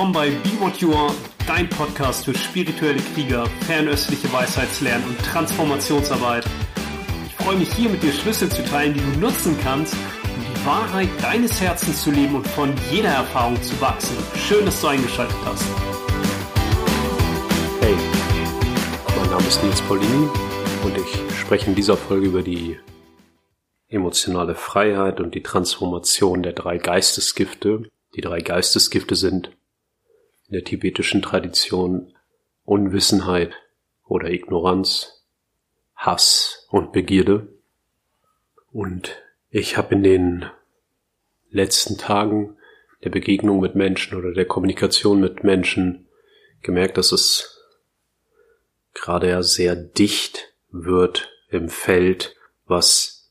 willkommen bei Be What You Are, dein Podcast für spirituelle Krieger, fernöstliche Weisheitslernen und Transformationsarbeit. Ich freue mich hier mit dir Schlüssel zu teilen, die du nutzen kannst, um die Wahrheit deines Herzens zu leben und von jeder Erfahrung zu wachsen. Schön, dass du eingeschaltet hast. Hey, mein Name ist Nils Paulini und ich spreche in dieser Folge über die emotionale Freiheit und die Transformation der drei Geistesgifte. Die drei Geistesgifte sind in der tibetischen Tradition Unwissenheit oder Ignoranz, Hass und Begierde. Und ich habe in den letzten Tagen der Begegnung mit Menschen oder der Kommunikation mit Menschen gemerkt, dass es gerade ja sehr dicht wird im Feld, was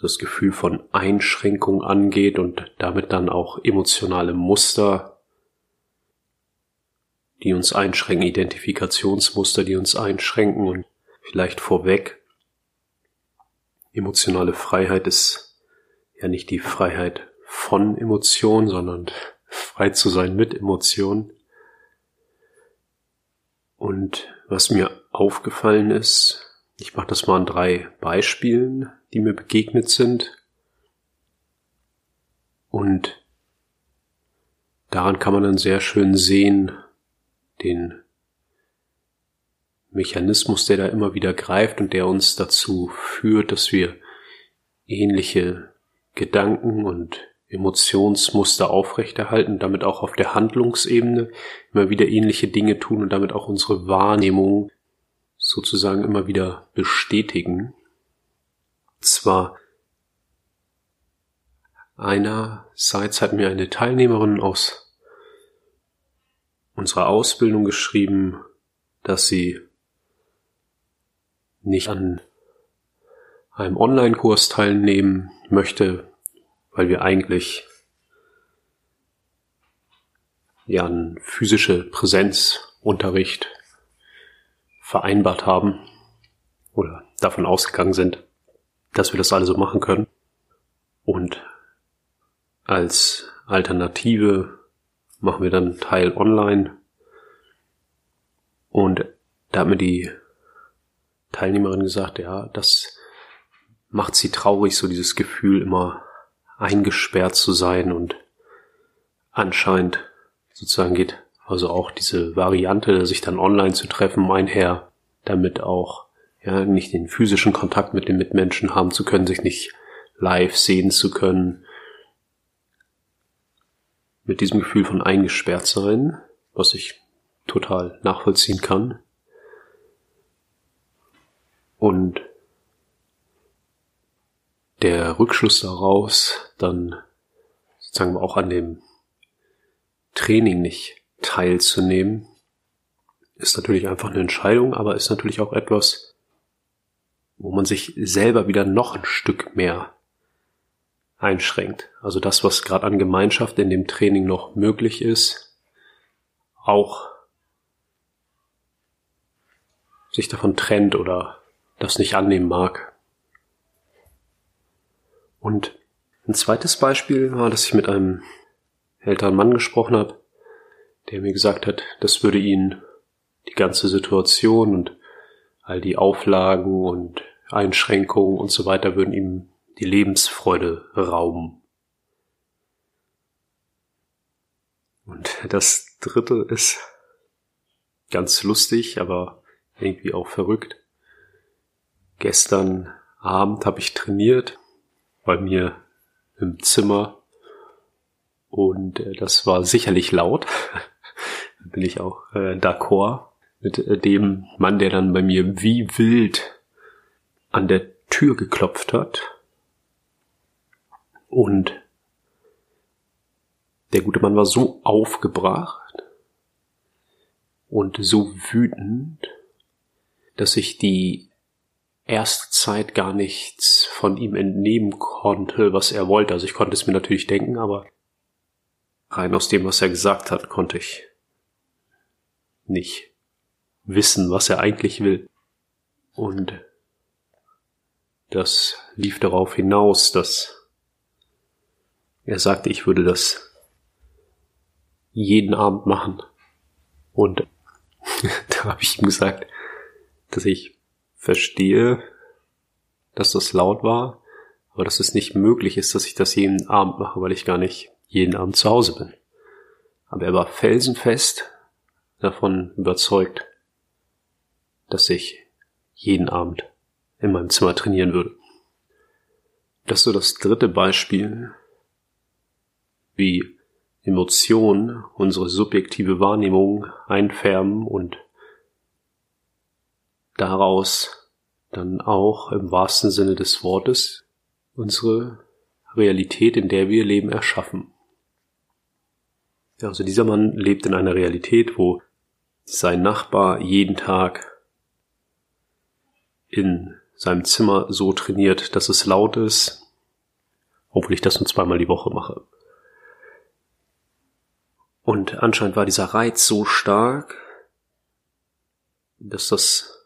das Gefühl von Einschränkung angeht und damit dann auch emotionale Muster die uns einschränken, Identifikationsmuster, die uns einschränken und vielleicht vorweg. Emotionale Freiheit ist ja nicht die Freiheit von Emotionen, sondern frei zu sein mit Emotionen. Und was mir aufgefallen ist, ich mache das mal an drei Beispielen, die mir begegnet sind. Und daran kann man dann sehr schön sehen, den Mechanismus, der da immer wieder greift und der uns dazu führt, dass wir ähnliche Gedanken und Emotionsmuster aufrechterhalten, damit auch auf der Handlungsebene immer wieder ähnliche Dinge tun und damit auch unsere Wahrnehmung sozusagen immer wieder bestätigen. Zwar einerseits hat mir eine Teilnehmerin aus unserer Ausbildung geschrieben, dass sie nicht an einem Online-Kurs teilnehmen möchte, weil wir eigentlich ja einen physische Präsenzunterricht vereinbart haben oder davon ausgegangen sind, dass wir das alle so machen können. Und als Alternative machen wir dann Teil online. Und da hat mir die Teilnehmerin gesagt, ja, das macht sie traurig, so dieses Gefühl, immer eingesperrt zu sein und anscheinend sozusagen geht also auch diese Variante, sich dann online zu treffen, einher, damit auch ja nicht den physischen Kontakt mit den Mitmenschen haben zu können, sich nicht live sehen zu können, mit diesem Gefühl von eingesperrt sein, was ich total nachvollziehen kann. Und der Rückschluss daraus, dann sozusagen auch an dem Training nicht teilzunehmen, ist natürlich einfach eine Entscheidung, aber ist natürlich auch etwas, wo man sich selber wieder noch ein Stück mehr einschränkt. Also das, was gerade an Gemeinschaft in dem Training noch möglich ist, auch sich davon trennt oder das nicht annehmen mag. Und ein zweites Beispiel war, dass ich mit einem älteren Mann gesprochen habe, der mir gesagt hat, das würde ihn die ganze Situation und all die Auflagen und Einschränkungen und so weiter würden ihm die Lebensfreude rauben. Und das dritte ist ganz lustig, aber irgendwie auch verrückt. Gestern Abend habe ich trainiert bei mir im Zimmer und äh, das war sicherlich laut. bin ich auch äh, d'accord mit äh, dem Mann, der dann bei mir wie wild an der Tür geklopft hat und der gute Mann war so aufgebracht und so wütend, dass ich die erste Zeit gar nichts von ihm entnehmen konnte, was er wollte. Also ich konnte es mir natürlich denken, aber rein aus dem, was er gesagt hat, konnte ich nicht wissen, was er eigentlich will. Und das lief darauf hinaus, dass er sagte, ich würde das jeden Abend machen. Und da habe ich ihm gesagt, dass ich verstehe, dass das laut war, aber dass es nicht möglich ist, dass ich das jeden Abend mache, weil ich gar nicht jeden Abend zu Hause bin. Aber er war felsenfest davon überzeugt, dass ich jeden Abend in meinem Zimmer trainieren würde. Das ist so das dritte Beispiel, wie Emotionen unsere subjektive Wahrnehmung einfärben und daraus dann auch im wahrsten Sinne des Wortes unsere Realität, in der wir leben, erschaffen. Also dieser Mann lebt in einer Realität, wo sein Nachbar jeden Tag in seinem Zimmer so trainiert, dass es laut ist, obwohl ich das nur zweimal die Woche mache. Und anscheinend war dieser Reiz so stark, dass das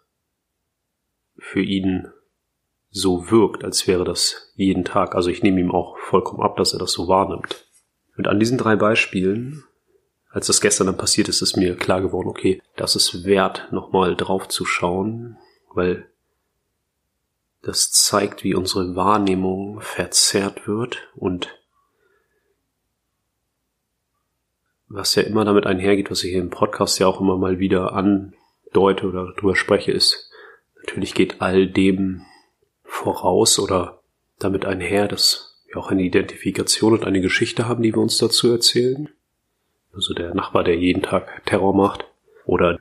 für ihn so wirkt, als wäre das jeden Tag. Also ich nehme ihm auch vollkommen ab, dass er das so wahrnimmt. Und an diesen drei Beispielen, als das gestern dann passiert ist, ist mir klar geworden, okay, das ist wert, nochmal drauf zu schauen, weil das zeigt, wie unsere Wahrnehmung verzerrt wird und was ja immer damit einhergeht, was ich hier im Podcast ja auch immer mal wieder andeute oder drüber spreche, ist, natürlich geht all dem voraus oder damit einher, dass wir auch eine Identifikation und eine Geschichte haben, die wir uns dazu erzählen. Also der Nachbar, der jeden Tag Terror macht oder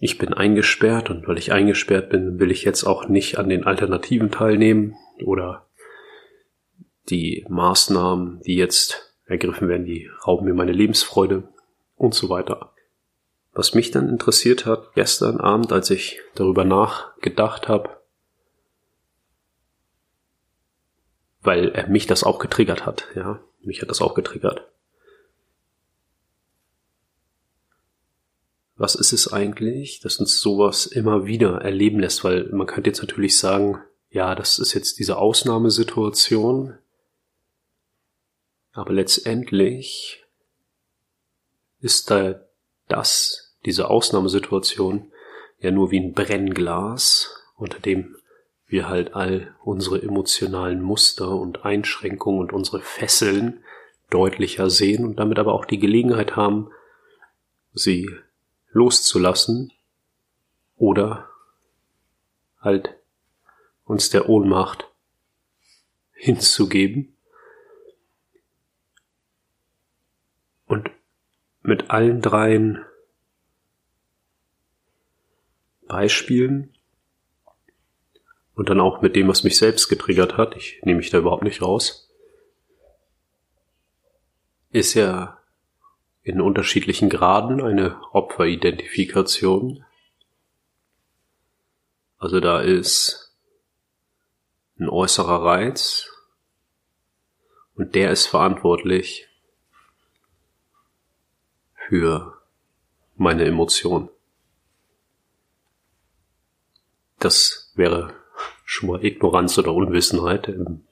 ich bin eingesperrt und weil ich eingesperrt bin, will ich jetzt auch nicht an den Alternativen teilnehmen oder die Maßnahmen, die jetzt ergriffen werden, die rauben mir meine Lebensfreude und so weiter. Was mich dann interessiert hat, gestern Abend, als ich darüber nachgedacht habe, weil mich das auch getriggert hat, ja, mich hat das auch getriggert. Was ist es eigentlich, dass uns sowas immer wieder erleben lässt? Weil man könnte jetzt natürlich sagen, ja, das ist jetzt diese Ausnahmesituation, aber letztendlich ist da das, diese Ausnahmesituation, ja nur wie ein Brennglas, unter dem wir halt all unsere emotionalen Muster und Einschränkungen und unsere Fesseln deutlicher sehen und damit aber auch die Gelegenheit haben, sie loszulassen oder halt uns der Ohnmacht hinzugeben Und mit allen dreien Beispielen und dann auch mit dem, was mich selbst getriggert hat, ich nehme mich da überhaupt nicht raus, ist ja in unterschiedlichen Graden eine Opferidentifikation. Also da ist ein äußerer Reiz und der ist verantwortlich für meine Emotionen. Das wäre schon mal Ignoranz oder Unwissenheit im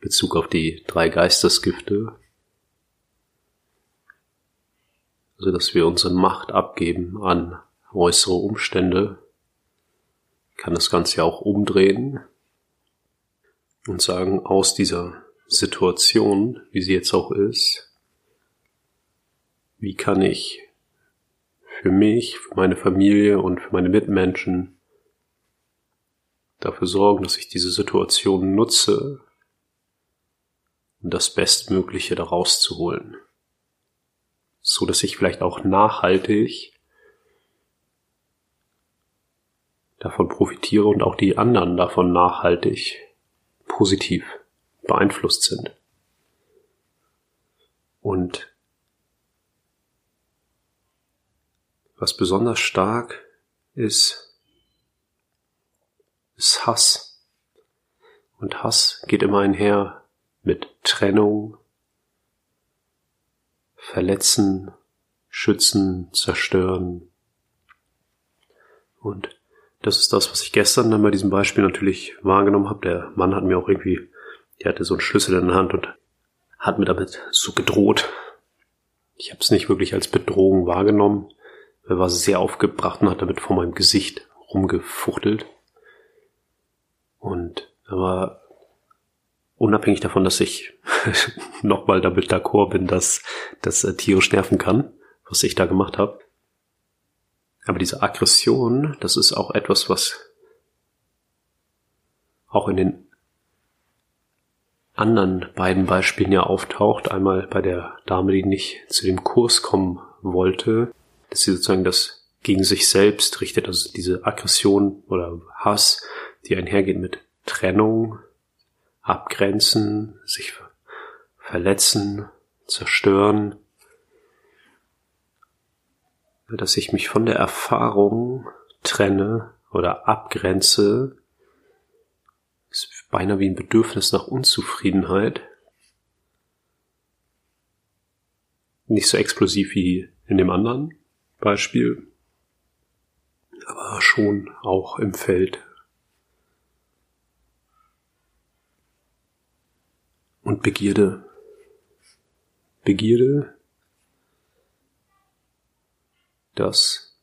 Bezug auf die drei Geistesgifte. Also, dass wir unsere Macht abgeben an äußere Umstände, kann das Ganze ja auch umdrehen und sagen, aus dieser Situation, wie sie jetzt auch ist, wie kann ich für mich, für meine Familie und für meine Mitmenschen dafür sorgen, dass ich diese Situation nutze, um das Bestmögliche daraus zu holen. So dass ich vielleicht auch nachhaltig davon profitiere und auch die anderen davon nachhaltig positiv beeinflusst sind. Und Was besonders stark ist, ist Hass. Und Hass geht immer einher mit Trennung, Verletzen, Schützen, Zerstören. Und das ist das, was ich gestern dann bei diesem Beispiel natürlich wahrgenommen habe. Der Mann hat mir auch irgendwie, der hatte so einen Schlüssel in der Hand und hat mir damit so gedroht, Ich habe es nicht wirklich als Bedrohung wahrgenommen. Er war sehr aufgebracht und hat damit vor meinem Gesicht rumgefuchtelt. Und er war unabhängig davon, dass ich nochmal damit d'accord bin, dass das äh, tierisch nerven kann, was ich da gemacht habe. Aber diese Aggression, das ist auch etwas, was auch in den anderen beiden Beispielen ja auftaucht. Einmal bei der Dame, die nicht zu dem Kurs kommen wollte, dass sie sozusagen das gegen sich selbst richtet, also diese Aggression oder Hass, die einhergeht mit Trennung, Abgrenzen, sich verletzen, zerstören, dass ich mich von der Erfahrung trenne oder abgrenze, ist beinahe wie ein Bedürfnis nach Unzufriedenheit. Nicht so explosiv wie in dem anderen Beispiel, aber schon auch im Feld. Und Begierde. Begierde, dass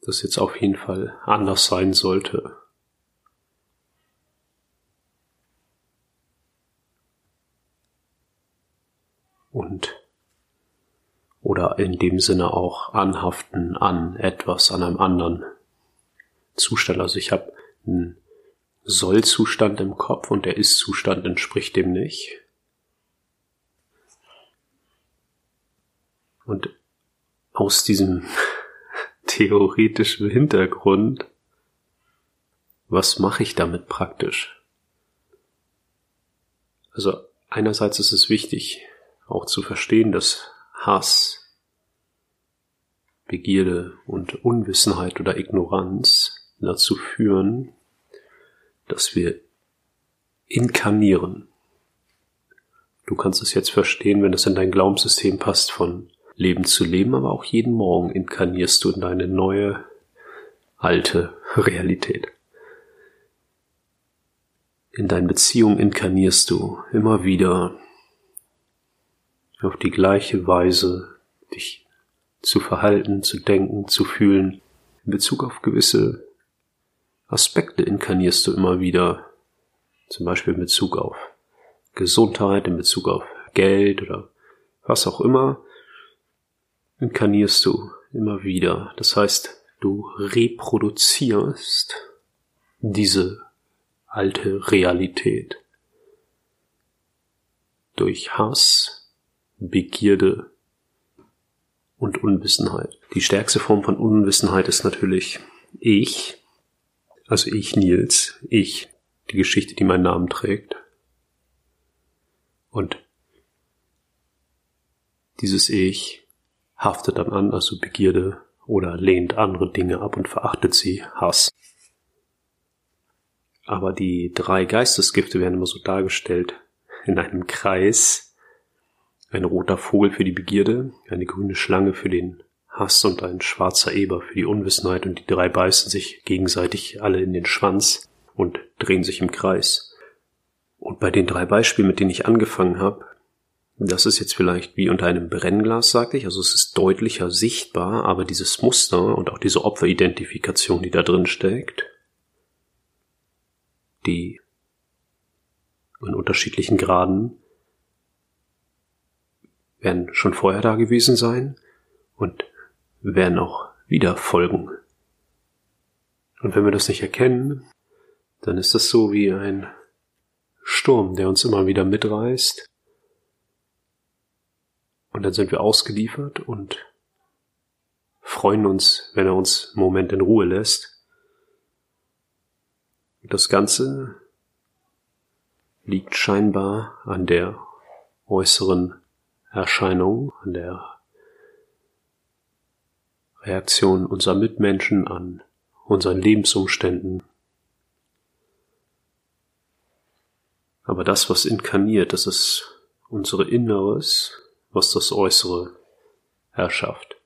das jetzt auf jeden Fall anders sein sollte. Und oder in dem Sinne auch anhaften an etwas, an einem anderen Zustand. Also ich habe einen Soll-Zustand im Kopf und der Ist-Zustand entspricht dem nicht. Und aus diesem theoretischen Hintergrund, was mache ich damit praktisch? Also einerseits ist es wichtig, auch zu verstehen, dass Hass, Begierde und Unwissenheit oder Ignoranz dazu führen, dass wir inkarnieren. Du kannst es jetzt verstehen, wenn es in dein Glaubenssystem passt, von Leben zu Leben, aber auch jeden Morgen inkarnierst du in deine neue, alte Realität. In deinen Beziehungen inkarnierst du immer wieder auf die gleiche Weise dich zu verhalten, zu denken, zu fühlen. In Bezug auf gewisse Aspekte inkarnierst du immer wieder, zum Beispiel in Bezug auf Gesundheit, in Bezug auf Geld oder was auch immer, inkarnierst du immer wieder. Das heißt, du reproduzierst diese alte Realität durch Hass, Begierde und Unwissenheit. Die stärkste Form von Unwissenheit ist natürlich ich, also ich Nils, ich, die Geschichte, die meinen Namen trägt. Und dieses Ich haftet dann an, also Begierde oder lehnt andere Dinge ab und verachtet sie, Hass. Aber die drei Geistesgifte werden immer so dargestellt in einem Kreis. Ein roter Vogel für die Begierde, eine grüne Schlange für den Hass und ein schwarzer Eber für die Unwissenheit und die drei beißen sich gegenseitig alle in den Schwanz und drehen sich im Kreis. Und bei den drei Beispielen, mit denen ich angefangen habe, das ist jetzt vielleicht wie unter einem Brennglas, sagte ich, also es ist deutlicher sichtbar, aber dieses Muster und auch diese Opferidentifikation, die da drin steckt, die in unterschiedlichen Graden werden schon vorher da gewesen sein und werden auch wieder folgen. Und wenn wir das nicht erkennen, dann ist das so wie ein Sturm, der uns immer wieder mitreißt und dann sind wir ausgeliefert und freuen uns, wenn er uns einen Moment in Ruhe lässt. Das Ganze liegt scheinbar an der äußeren Erscheinung, an der Reaktion unserer Mitmenschen, an unseren Lebensumständen. Aber das, was inkarniert, das ist unsere Inneres, was das Äußere erschafft.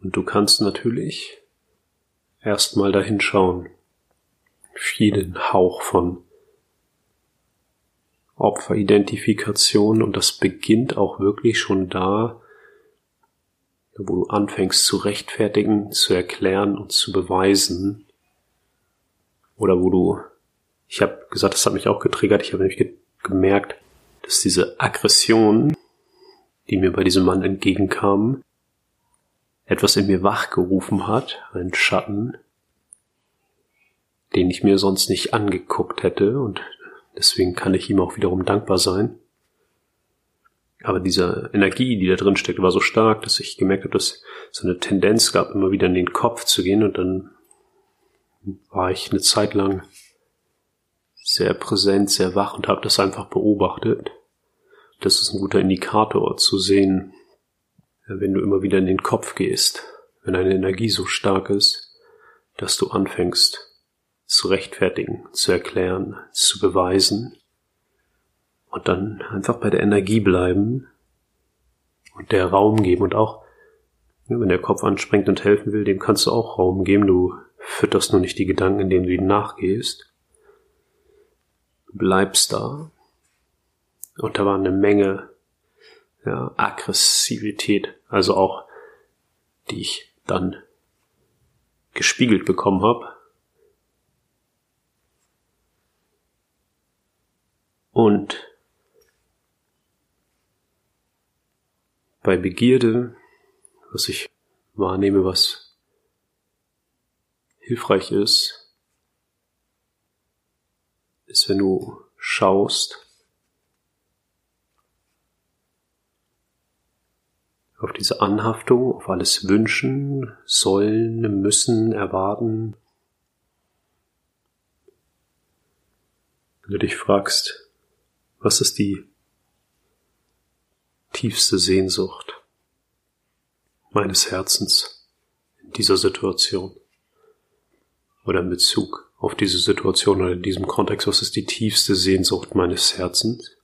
Und du kannst natürlich erstmal dahin schauen, vielen Hauch von Opferidentifikation und das beginnt auch wirklich schon da, wo du anfängst zu rechtfertigen, zu erklären und zu beweisen. Oder wo du, ich habe gesagt, das hat mich auch getriggert, ich habe nämlich ge gemerkt, dass diese Aggression, die mir bei diesem Mann entgegenkam, etwas in mir wachgerufen hat, einen Schatten, den ich mir sonst nicht angeguckt hätte und Deswegen kann ich ihm auch wiederum dankbar sein. Aber diese Energie, die da drin steckt, war so stark, dass ich gemerkt habe, dass so eine Tendenz gab, immer wieder in den Kopf zu gehen und dann war ich eine Zeit lang sehr präsent, sehr wach und habe das einfach beobachtet. Das ist ein guter Indikator zu sehen, wenn du immer wieder in den Kopf gehst, wenn eine Energie so stark ist, dass du anfängst, zu rechtfertigen, zu erklären, zu beweisen und dann einfach bei der Energie bleiben und der Raum geben und auch, wenn der Kopf anspringt und helfen will, dem kannst du auch Raum geben, du fütterst nur nicht die Gedanken, indem du ihnen nachgehst. Du bleibst da. Und da war eine Menge ja, Aggressivität, also auch, die ich dann gespiegelt bekommen habe, Und bei Begierde, was ich wahrnehme, was hilfreich ist, ist, wenn du schaust auf diese Anhaftung, auf alles wünschen, sollen, müssen, erwarten. Wenn du dich fragst, was ist die tiefste Sehnsucht meines Herzens in dieser Situation? Oder in Bezug auf diese Situation oder in diesem Kontext, was ist die tiefste Sehnsucht meines Herzens?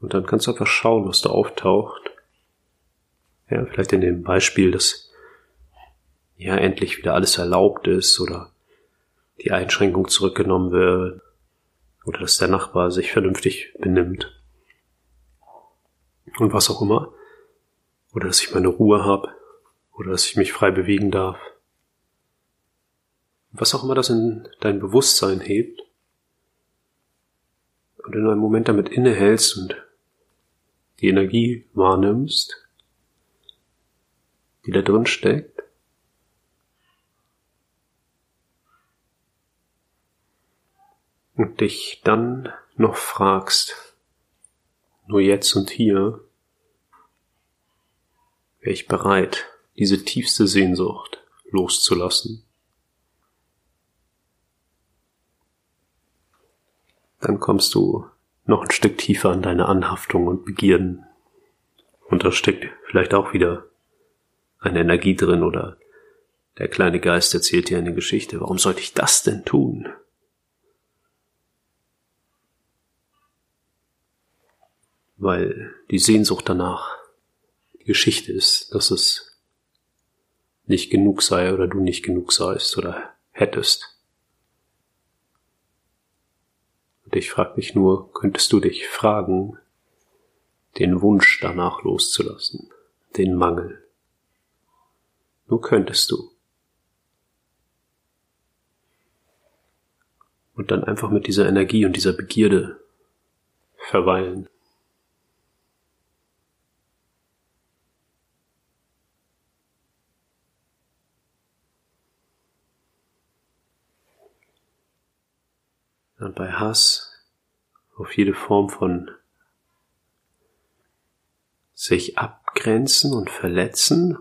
Und dann kannst du einfach schauen, was da auftaucht. Ja, vielleicht in dem Beispiel, dass ja endlich wieder alles erlaubt ist oder die Einschränkung zurückgenommen wird oder dass der Nachbar sich vernünftig benimmt. Und was auch immer. Oder dass ich meine Ruhe habe. Oder dass ich mich frei bewegen darf. Was auch immer das in dein Bewusstsein hebt. Und in einem Moment damit innehältst und die Energie wahrnimmst, die da drin steckt. Und dich dann noch fragst, nur jetzt und hier, wäre ich bereit, diese tiefste Sehnsucht loszulassen, dann kommst du noch ein Stück tiefer an deine Anhaftung und Begierden. Und da steckt vielleicht auch wieder eine Energie drin oder der kleine Geist erzählt dir eine Geschichte. Warum sollte ich das denn tun? Weil die Sehnsucht danach die Geschichte ist, dass es nicht genug sei oder du nicht genug seist oder hättest. Und ich frage mich nur, könntest du dich fragen, den Wunsch danach loszulassen, den Mangel? Nur könntest du. Und dann einfach mit dieser Energie und dieser Begierde verweilen. Bei Hass auf jede Form von sich abgrenzen und verletzen,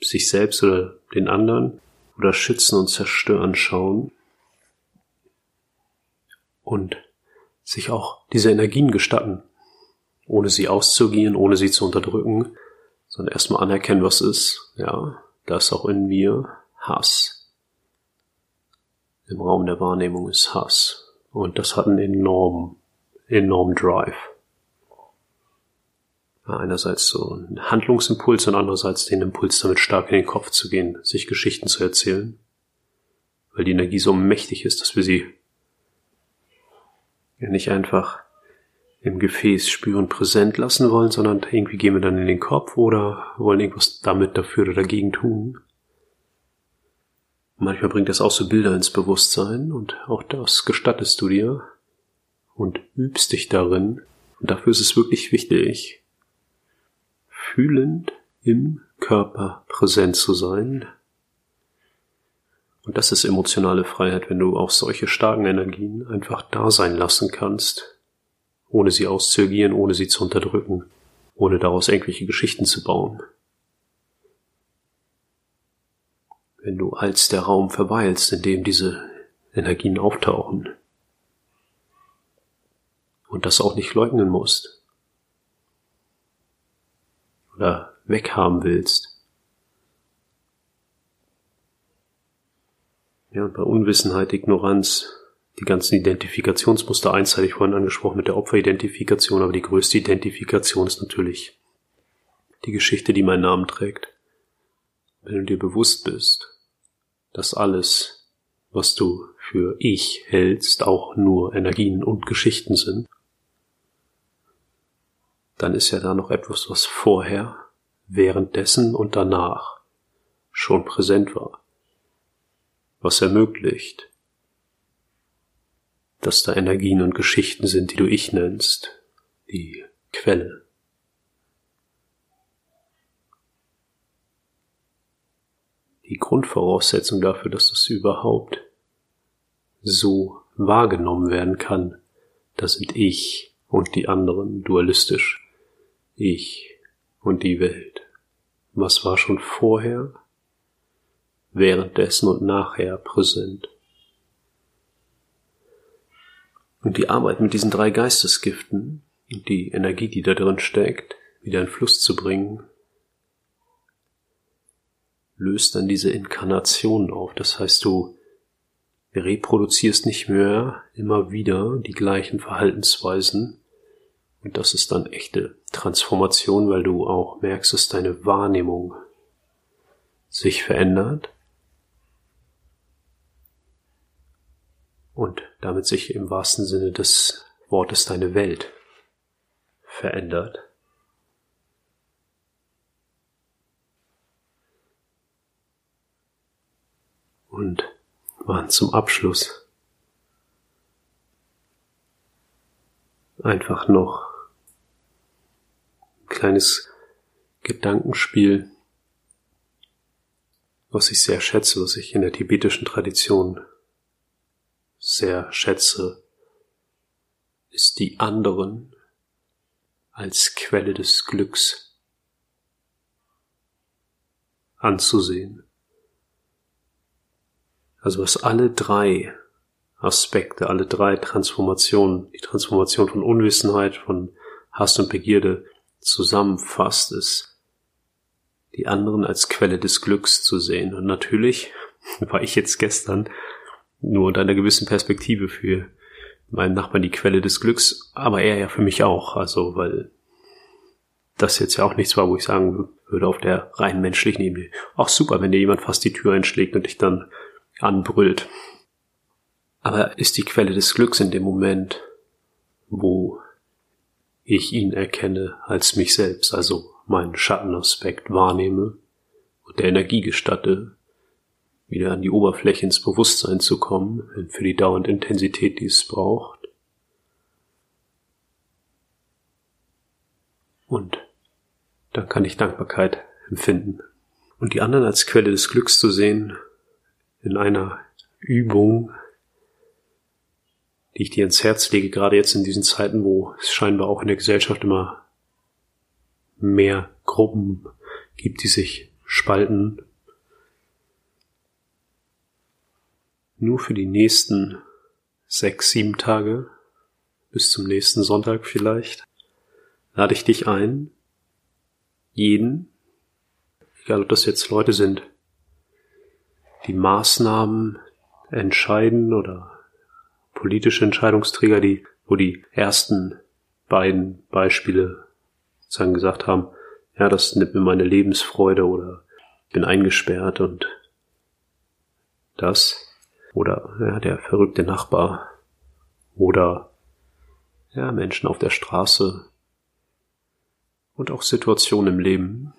sich selbst oder den anderen oder schützen und zerstören schauen und sich auch diese Energien gestatten, ohne sie auszugehen, ohne sie zu unterdrücken, sondern erstmal anerkennen, was ist. Ja, da auch in mir Hass. Im Raum der Wahrnehmung ist Hass. Und das hat einen enormen, enormen Drive. Einerseits so ein Handlungsimpuls und andererseits den Impuls, damit stark in den Kopf zu gehen, sich Geschichten zu erzählen. weil die Energie so mächtig ist, dass wir sie ja nicht einfach im Gefäß spüren, präsent lassen wollen, sondern irgendwie gehen wir dann in den Kopf oder wollen irgendwas damit dafür oder dagegen tun. Manchmal bringt das auch so Bilder ins Bewusstsein und auch das gestattest du dir und übst dich darin. Und dafür ist es wirklich wichtig, fühlend im Körper präsent zu sein. Und das ist emotionale Freiheit, wenn du auch solche starken Energien einfach da sein lassen kannst, ohne sie auszuagieren, ohne sie zu unterdrücken, ohne daraus irgendwelche Geschichten zu bauen. Wenn du als der Raum verweilst, in dem diese Energien auftauchen und das auch nicht leugnen musst oder weghaben willst. Ja, und bei Unwissenheit, Ignoranz, die ganzen Identifikationsmuster eins ich vorhin angesprochen mit der Opferidentifikation, aber die größte Identifikation ist natürlich die Geschichte, die meinen Namen trägt. Wenn du dir bewusst bist, dass alles, was du für ich hältst, auch nur Energien und Geschichten sind, dann ist ja da noch etwas, was vorher, währenddessen und danach schon präsent war, was ermöglicht, dass da Energien und Geschichten sind, die du ich nennst, die Quelle. Die Grundvoraussetzung dafür, dass das überhaupt so wahrgenommen werden kann, das sind ich und die anderen dualistisch. Ich und die Welt. Was war schon vorher, währenddessen und nachher präsent? Und die Arbeit mit diesen drei Geistesgiften und die Energie, die da drin steckt, wieder in Fluss zu bringen, löst dann diese Inkarnation auf. Das heißt, du reproduzierst nicht mehr immer wieder die gleichen Verhaltensweisen. Und das ist dann echte Transformation, weil du auch merkst, dass deine Wahrnehmung sich verändert und damit sich im wahrsten Sinne des Wortes deine Welt verändert. Und waren zum Abschluss einfach noch ein kleines Gedankenspiel, was ich sehr schätze, was ich in der tibetischen Tradition sehr schätze, ist die anderen als Quelle des Glücks anzusehen. Also was alle drei Aspekte, alle drei Transformationen, die Transformation von Unwissenheit, von Hass und Begierde zusammenfasst, ist die anderen als Quelle des Glücks zu sehen. Und natürlich war ich jetzt gestern nur unter einer gewissen Perspektive für meinen Nachbarn die Quelle des Glücks, aber er ja für mich auch. Also, weil das jetzt ja auch nichts war, wo ich sagen würde auf der rein menschlichen Ebene, ach super, wenn dir jemand fast die Tür einschlägt und dich dann anbrüllt. Aber ist die Quelle des Glücks in dem Moment, wo ich ihn erkenne als mich selbst, also meinen Schattenaspekt wahrnehme und der Energie gestatte, wieder an die Oberfläche ins Bewusstsein zu kommen, für die dauernde Intensität, die es braucht. Und dann kann ich Dankbarkeit empfinden. Und die anderen als Quelle des Glücks zu sehen, in einer Übung, die ich dir ins Herz lege, gerade jetzt in diesen Zeiten, wo es scheinbar auch in der Gesellschaft immer mehr Gruppen gibt, die sich spalten. Nur für die nächsten sechs, sieben Tage, bis zum nächsten Sonntag vielleicht, lade ich dich ein, jeden, egal ob das jetzt Leute sind, die Maßnahmen entscheiden oder politische Entscheidungsträger, die, wo die ersten beiden Beispiele sozusagen gesagt haben, ja, das nimmt mir meine Lebensfreude oder bin eingesperrt und das, oder ja, der verrückte Nachbar oder ja, Menschen auf der Straße und auch Situationen im Leben.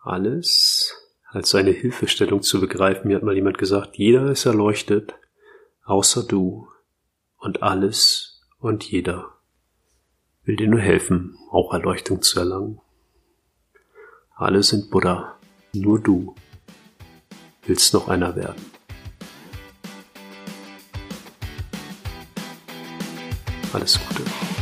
Alles als eine Hilfestellung zu begreifen. Mir hat mal jemand gesagt, jeder ist erleuchtet, außer du und alles und jeder will dir nur helfen, auch Erleuchtung zu erlangen. Alle sind Buddha, nur du willst noch einer werden. Alles Gute.